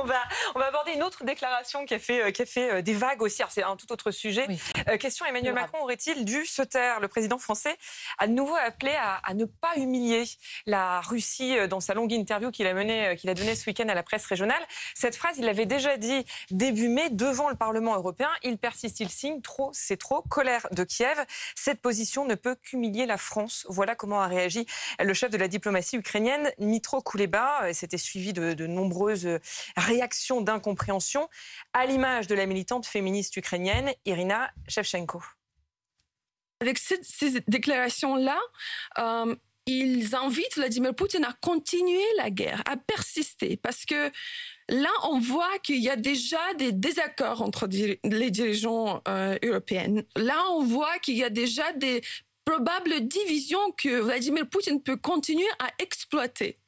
on va, on va aborder une autre déclaration qui a fait, qui a fait des vagues aussi. C'est un tout autre sujet. question Emmanuel Macron aurait-il dû se taire? Le président français a de nouveau appelé à, à ne pas humilier la Russie dans sa longue interview qu'il a, menée, qu'il a donnée ce week-end à la presse régionale. Cette phrase, il l'avait déjà dit début mai devant le Parlement européen. Il persiste, il signe. Trop, c'est trop. Colère de Kiev. Cette position ne peut qu'humilier la France. Voilà comment a réagi le chef de la diplomatie ukrainienne, Mitro Kuleba. C'était suivi de, de nombreuses réactions d'incompréhension, à l'image de la militante féministe ukrainienne Irina Shevchenko. Avec ces, ces déclarations-là, euh, ils invitent Vladimir Poutine à continuer la guerre, à persister, parce que là, on voit qu'il y a déjà des désaccords entre les dirigeants euh, européens. Là, on voit qu'il y a déjà des probables divisions que Vladimir Poutine peut continuer à exploiter.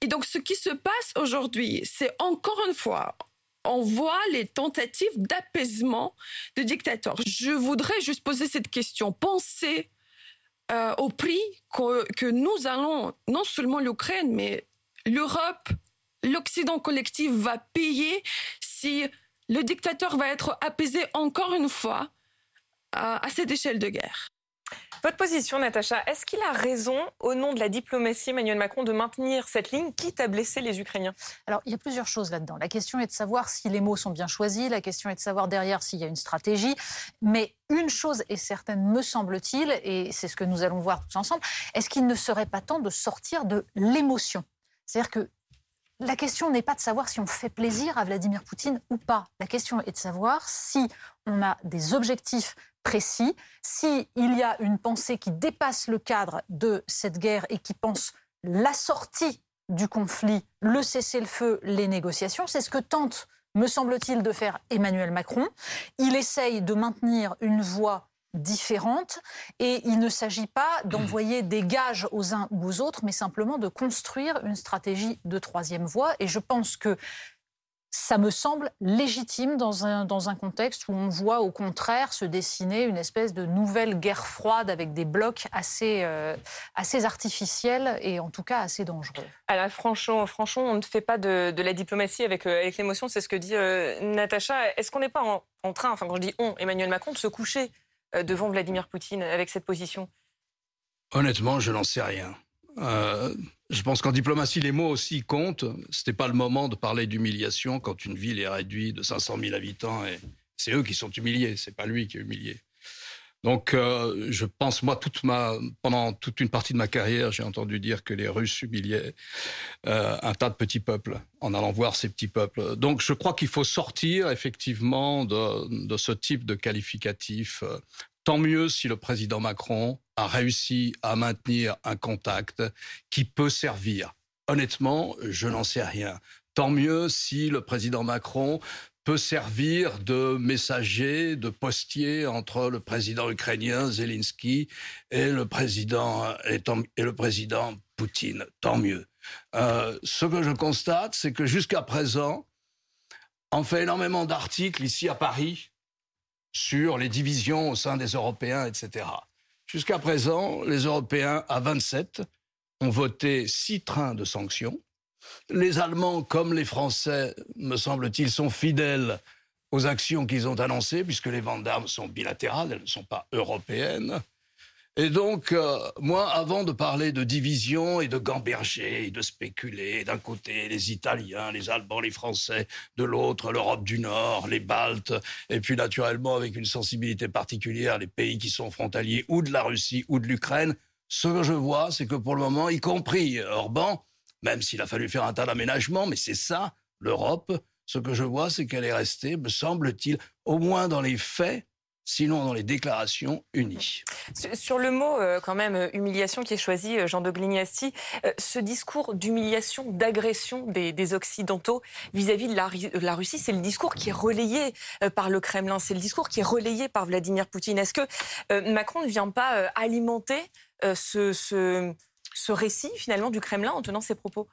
Et donc, ce qui se passe aujourd'hui, c'est encore une fois, on voit les tentatives d'apaisement de dictateurs. Je voudrais juste poser cette question. Pensez euh, au prix que, nous allons, non seulement l'Ukraine, mais l'Europe, l'Occident collectif va payer si le dictateur va être apaisé encore une fois à, à cette échelle de guerre. Votre position, Natacha, est-ce qu'il a raison, au nom de la diplomatie, Emmanuel Macron, de maintenir cette ligne, quitte à blesser les Ukrainiens? Alors, il y a plusieurs choses là-dedans. La question est de savoir si les mots sont bien choisis, la question est de savoir derrière s'il y a une stratégie. Mais une chose est certaine, me semble-t-il, et c'est ce que nous allons voir tous ensemble, est-ce qu'il ne serait pas temps de sortir de l'émotion? C'est-à-dire que la question n'est pas de savoir si on fait plaisir à Vladimir Poutine ou pas. La question est de savoir si on a des objectifs précis, s'il y a une pensée qui dépasse le cadre de cette guerre et qui pense la sortie du conflit, le cessez-le-feu, les négociations, c'est ce que tente, me semble-t-il, de faire Emmanuel Macron. Il essaye de maintenir une voie différente et il ne s'agit pas d'envoyer des gages aux uns ou aux autres, mais simplement de construire une stratégie de troisième voie. Et je pense que ça me semble légitime dans un, dans un contexte où on voit au contraire se dessiner une espèce de nouvelle guerre froide avec des blocs assez, euh, assez artificiels et en tout cas assez dangereux. Alors franchement, franchement on ne fait pas de, de la diplomatie avec, euh, avec l'émotion, c'est ce que dit euh, Natacha. Est-ce qu'on n'est pas en, en, train, enfin quand je dis on, Emmanuel Macron, de se coucher euh, devant Vladimir Poutine avec cette position? Honnêtement, je n'en sais rien. Euh, je pense qu'en diplomatie, les mots aussi comptent. C'était pas le moment de parler d'humiliation quand une ville est réduite de 500 000 habitants et c'est eux qui sont humiliés, c'est pas lui qui est humilié. Donc, euh, je pense, moi, pendant toute une partie de ma carrière, j'ai entendu dire que les Russes humiliaient euh, un tas de petits peuples en allant voir ces petits peuples. Donc, je crois qu'il faut sortir effectivement de, de ce type de qualificatif. Tant mieux si le président Macron a réussi à maintenir un contact qui peut servir. Honnêtement, je n'en sais rien. Tant mieux si le président Macron peut servir de messager, de postier entre le président ukrainien Zelensky et le président et, le président Poutine. Tant mieux. Euh, ce que je constate, c'est que jusqu'à présent, on fait énormément d'articles ici à Paris sur les divisions au sein des Européens, etc. Jusqu'à présent, les Européens à 27 ont voté six trains de sanctions. Les Allemands, comme les Français, me semble-t-il, sont fidèles aux actions qu'ils ont annoncées, puisque les ventes d'armes sont bilatérales, elles ne sont pas européennes. Et donc, euh, moi, avant de parler de division et de gamberger et de spéculer, d'un côté les Italiens, les Allemands, les Français, de l'autre l'Europe du Nord, les Baltes, et puis naturellement avec une sensibilité particulière les pays qui sont frontaliers ou de la Russie ou de l'Ukraine, ce que je vois, c'est que pour le moment, y compris Orban, même s'il a fallu faire un tas d'aménagements, mais c'est ça, l'Europe, ce que je vois, c'est qu'elle est restée, me semble-t-il, au moins dans les faits, sinon dans les déclarations unies. Sur le mot, euh, quand même, euh, humiliation qui est choisi, euh, Jean de Glignasti, ce discours d'humiliation, d'agression des, Occidentaux vis-à-vis de, la, Russie, c'est le discours qui est relayé par le Kremlin, c'est le discours qui est relayé par Vladimir Poutine. Est-ce que Macron ne vient pas alimenter ce, ce, récit, finalement, du Kremlin en tenant ses propos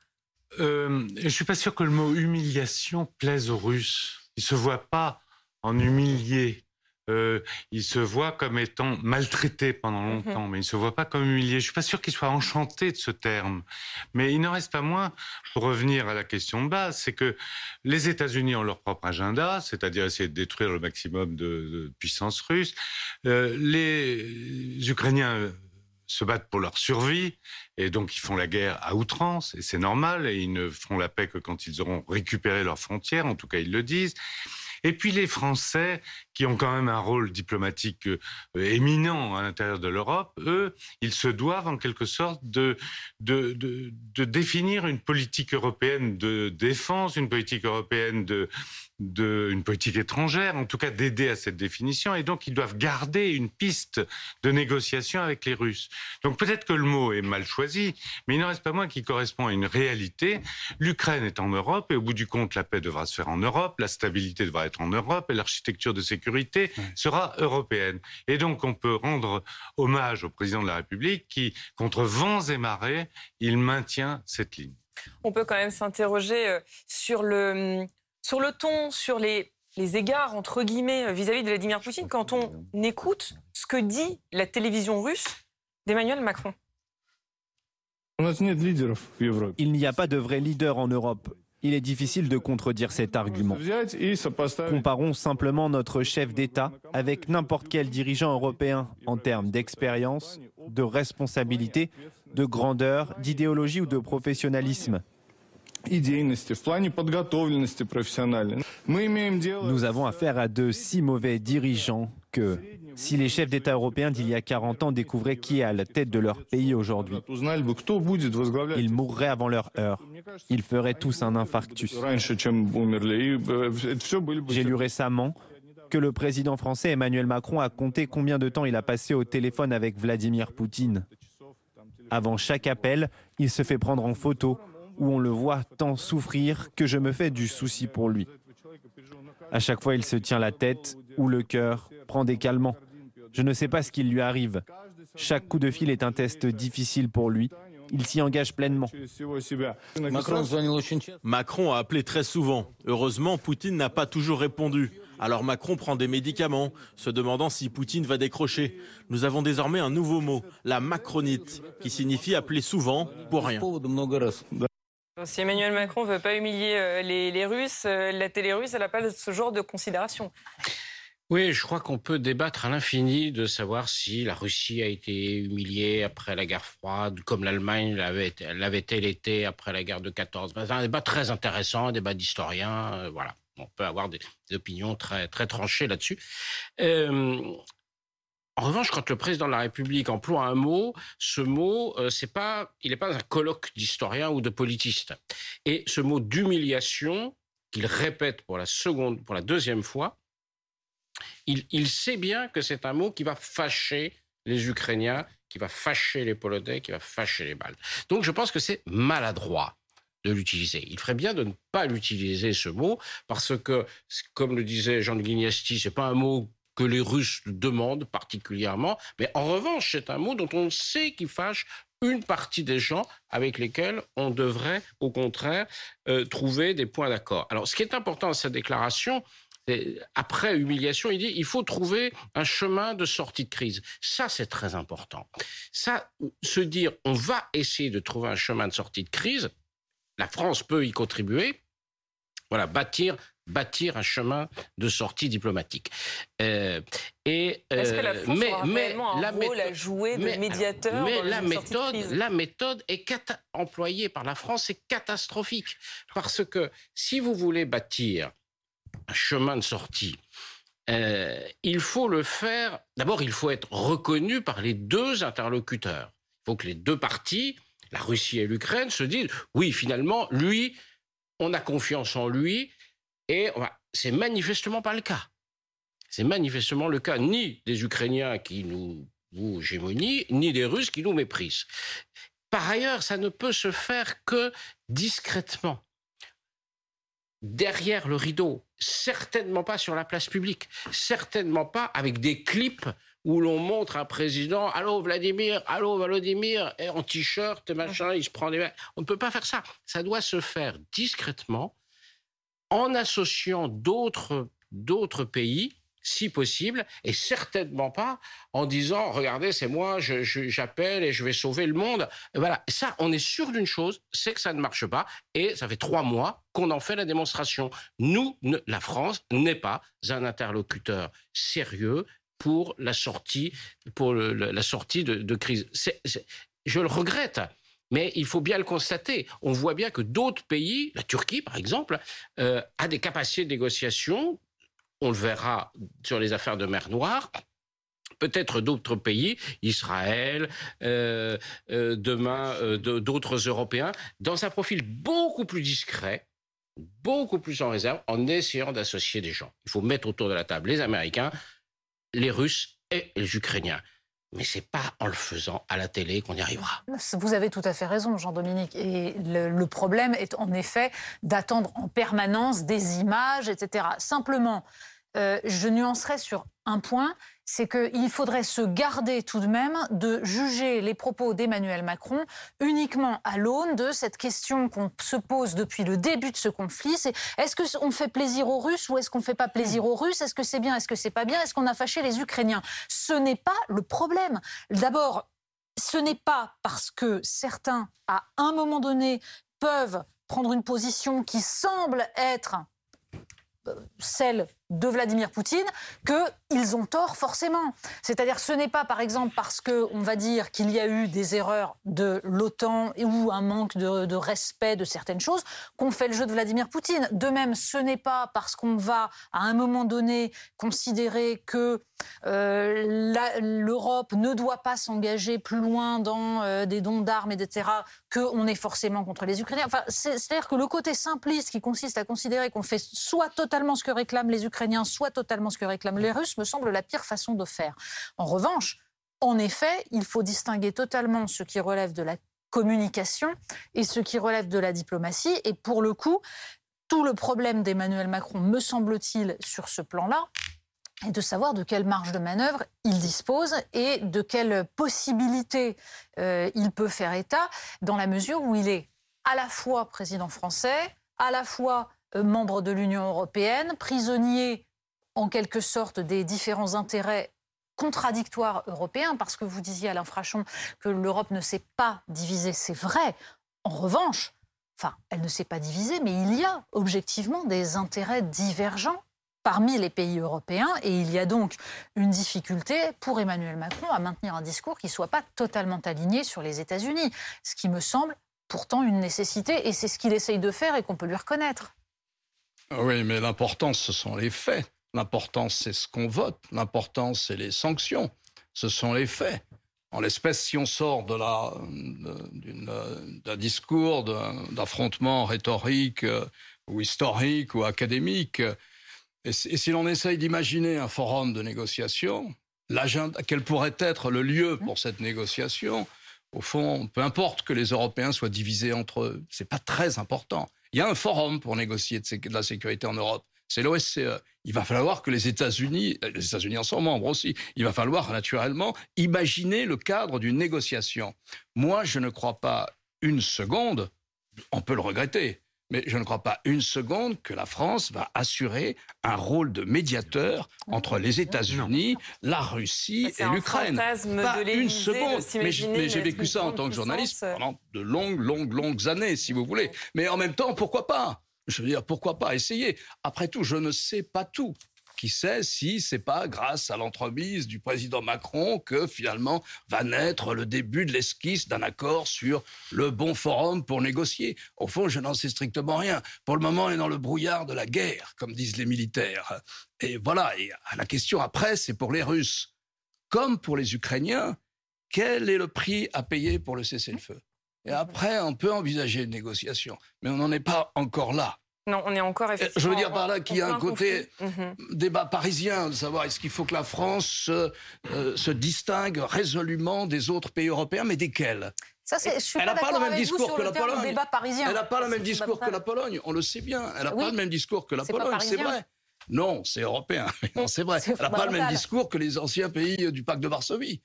euh, Je ne suis pas sûr que le mot humiliation plaise aux Russes. Ils ne se voient pas en humilié euh, il se voit comme étant maltraité pendant mhm. longtemps, mais il se voit pas comme humilié. Je suis pas sûr qu'il soit enchanté de ce terme, mais il n'en reste pas moins, pour revenir à la question de base, c'est que les États-Unis ont leur propre agenda, c'est-à-dire essayer de détruire le maximum de, puissance russe. Euh, les Ukrainiens se battent pour leur survie et donc ils font la guerre à outrance et c'est normal et ils ne feront la paix que quand ils auront récupéré leurs frontières, en tout cas ils le disent. Et puis les Français, qui ont quand même un rôle diplomatique euh, éminent à l'intérieur de l'Europe, eux, ils se doivent en quelque sorte de, de, de, de, définir une politique européenne de défense, une politique européenne de, d'une politique étrangère, en tout cas d'aider à cette définition, et donc ils doivent garder une piste de négociation avec les Russes. Donc peut-être que le mot est mal choisi, mais il n'en reste pas moins qu'il correspond à une réalité. L'Ukraine est en Europe, et au bout du compte, la paix devra se faire en Europe, la stabilité devra être en Europe, et l'architecture de sécurité sera européenne. Et donc on peut rendre hommage au président de la République qui, contre vents et marées, il maintient cette ligne. On peut quand même s'interroger euh, sur le sur le ton, sur les, les égards, entre guillemets, euh, vis-à-vis de Vladimir Poutine, quand on écoute ce que dit la télévision russe d'Emmanuel Macron Il n'y a pas de vrai leader en Europe. Il est difficile de contredire cet argument. Comparons simplement notre chef d'État avec n'importe quel dirigeant européen en termes d'expérience, de responsabilité, de grandeur, d'idéologie ou de professionnalisme. Nous avons affaire à de si mauvais dirigeants que si les chefs d'État européens d'il y a 40 ans découvraient qui est à la tête de leur pays aujourd'hui, ils mourraient avant leur heure. Ils feraient tous un infarctus. J'ai lu récemment que le président français Emmanuel Macron a compté combien de temps il a passé au téléphone avec Vladimir Poutine. Avant chaque appel, il se fait prendre en photo où on le voit tant souffrir que je me fais du souci pour lui. À chaque fois, il se tient la tête ou le cœur, prend des calmants. Je ne sais pas ce qui lui arrive. Chaque coup de fil est un test difficile pour lui. Il s'y engage pleinement. Macron a appelé très souvent. Heureusement, Poutine n'a pas toujours répondu. Alors Macron prend des médicaments, se demandant si Poutine va décrocher. Nous avons désormais un nouveau mot, la macronite, qui signifie appeler souvent pour rien. Si Emmanuel Macron ne veut pas humilier euh, les, Russes, euh, la télé russe, n'a pas ce genre de considération. Oui, je crois qu'on peut débattre à l'infini de savoir si la Russie a été humiliée après la guerre froide, comme l'Allemagne l'avait-elle été après la guerre de 14. C'est un débat très intéressant, un débat d'historiens. Euh, voilà, on peut avoir des, opinions très très tranchées là-dessus. En revanche, quand le président de la République emploie un mot, ce mot, euh, c'est pas, il n'est pas un colloque d'historiens ou de politistes. Et ce mot d'humiliation, qu'il répète pour la seconde, pour la deuxième fois, il, sait bien que c'est un mot qui va fâcher les Ukrainiens, qui va fâcher les Polonais, qui va fâcher les Baltes. Donc je pense que c'est maladroit de l'utiliser. Il ferait bien de ne pas l'utiliser ce mot parce que, comme le disait Jean de Guignesti, c'est pas un mot que les Russes demandent particulièrement. Mais en revanche, c'est un mot dont on sait qu'il fâche une partie des gens avec lesquels on devrait, au contraire, euh, trouver des points d'accord. Alors, ce qui est important dans cette déclaration, après humiliation, il dit il faut trouver un chemin de sortie de crise. Ça, c'est très important. Ça, se dire on va essayer de trouver un chemin de sortie de crise, la France peut y contribuer. Voilà, bâtir bâtir un chemin de sortie diplomatique. Euh, et, Est-ce que la euh, France mais, aura mais un rôle à jouer de médiateur Mais la méthode, la méthode est employée par la France est catastrophique parce que si vous voulez bâtir un chemin de sortie, euh, il faut le faire. D'abord, il faut être reconnu par les deux interlocuteurs. Il faut que les deux parties, la Russie et l'Ukraine, se disent oui, finalement, lui, on a confiance en lui et c'est manifestement pas le cas. C'est manifestement le cas ni des Ukrainiens qui nous, gémonient, ni des Russes qui nous méprisent. Par ailleurs, ça ne peut se faire que discrètement, derrière le rideau, certainement pas sur la place publique, certainement pas avec des clips où l'on montre un président, allô Vladimir, allô Vladimir, en t-shirt, machin, il se prend des... On ne peut pas faire ça. Ça doit se faire discrètement, en associant d'autres d'autres pays si possible, et certainement pas en disant regardez, c'est moi, j'appelle et je vais sauver le monde. voilà, ça, on est sûr d'une chose, c'est que ça ne marche pas, et ça fait trois mois qu'on en fait la démonstration. Nous, la France n'est pas un interlocuteur sérieux pour la sortie, pour la sortie de, crise. je le regrette. Mais il faut bien le constater. On voit bien que d'autres pays, la Turquie par exemple, euh, a des capacités de négociation on le verra sur les affaires de mer Noire. Peut-être d'autres pays, Israël, euh, euh, demain d'autres Européens, dans un profil beaucoup plus discret, beaucoup plus en réserve, en essayant d'associer des gens. Il faut mettre autour de la table les Américains, les Russes et les Ukrainiens. Mais c'est pas en le faisant à la télé qu'on y arrivera. Vous avez tout à fait raison, Jean-Dominique. Et le, problème est en effet d'attendre en permanence des images, etc. Simplement, euh, je nuancerai sur un point, c'est qu'il faudrait se garder tout de même de juger les propos d'Emmanuel Macron uniquement à l'aune de cette question qu'on se pose depuis le début de ce conflit. Est-ce qu'on fait plaisir aux Russes ou est-ce qu'on ne fait pas plaisir aux Russes? Est-ce que c'est bien Est-ce que c'est pas bien? Est-ce qu'on a fâché les Ukrainiens? Ce n'est pas le problème. D'abord, ce n'est pas parce que certains, à un moment donné, peuvent prendre une position qui semble être euh, celle de Vladimir Poutine qu'ils ont tort forcément. C'est-à-dire ce n'est pas par exemple parce qu'on va dire qu'il y a eu des erreurs de l'OTAN ou un manque de, respect de certaines choses qu'on fait le jeu de Vladimir Poutine. De même, ce n'est pas parce qu'on va à un moment donné considérer que euh, l'Europe ne doit pas s'engager plus loin dans euh, des dons d'armes, etc., qu'on est forcément contre les Ukrainiens. Enfin, C'est-à-dire que le côté simpliste qui consiste à considérer qu'on fait soit totalement ce que réclament les Ukrainiens, soit totalement ce que réclament les Russes me semble la pire façon de faire. En revanche, en effet, il faut distinguer totalement ce qui relève de la communication et ce qui relève de la diplomatie. Et pour le coup, tout le problème d'Emmanuel Macron, me semble-t-il, sur ce plan-là, est de savoir de quelle marge de manœuvre il dispose et de quelles possibilités euh, il peut faire état, dans la mesure où il est à la fois président français, à la fois membre de l'Union européenne, prisonnier en quelque sorte des différents intérêts contradictoires européens, parce que vous disiez Alain Frachon que l'Europe ne s'est pas divisée, c'est vrai. En revanche, enfin, elle ne s'est pas divisée, mais il y a objectivement des intérêts divergents parmi les pays européens et il y a donc une difficulté pour Emmanuel Macron à maintenir un discours qui ne soit pas totalement aligné sur les États-Unis, ce qui me semble pourtant une nécessité et c'est ce qu'il essaye de faire et qu'on peut lui reconnaître. Oui, mais l'important, ce sont les faits. L'important, c'est ce qu'on vote. L'important, c'est les sanctions. Ce sont les faits. En l'espèce, si on sort de la, d'un discours, d'affrontement rhétorique euh, ou historique ou académique, et, si l'on essaye d'imaginer un forum de négociation, quel pourrait être le lieu pour cette négociation, au fond, peu importe que les Européens soient divisés entre eux, c'est pas très important. Il y a un forum pour négocier de la sécurité en Europe. C'est l'OSCE. Il va falloir que les États-Unis, euh, les États-Unis en sont membres aussi, il va falloir naturellement imaginer le cadre d'une négociation. Moi, je ne crois pas une seconde, on peut le regretter, mais je ne crois pas une seconde que la France va assurer un rôle de médiateur entre les États-Unis, la Russie et l'Ukraine. Pas une seconde. Mais j'ai vécu ça en tant que journaliste pendant de longues, longues, longues années, si vous voulez. Mais en même temps, pourquoi pas? Je veux dire, pourquoi pas essayer? Après tout, je ne sais pas tout. Qui sait si c'est pas grâce à l'entremise du président Macron que finalement va naître le début de l'esquisse d'un accord sur le bon forum pour négocier. Au fond, je n'en sais strictement rien. Pour le moment, on est dans le brouillard de la guerre, comme disent les militaires. Et voilà. La question après, c'est pour les Russes, comme pour les Ukrainiens, quel est le prix à payer pour le cessez-le-feu? Et après, on peut envisager une négociation, mais on n'en est pas encore là. Non, on est encore effectivement. Je veux dire par là qu'il y a un côté mhm. débat parisien, de savoir est-ce qu'il faut que la France euh, se distingue résolument des autres pays européens, mais desquels? Ça, je suis elle n'a pas, le même discours que la Pologne. Elle n'a pas le même discours que la Pologne. On le sait bien. Elle n'a pas le même discours que la Pologne. C'est vrai. Non, c'est européen. Non, c'est vrai. Elle n'a pas le même discours que les anciens pays du pacte de Varsovie.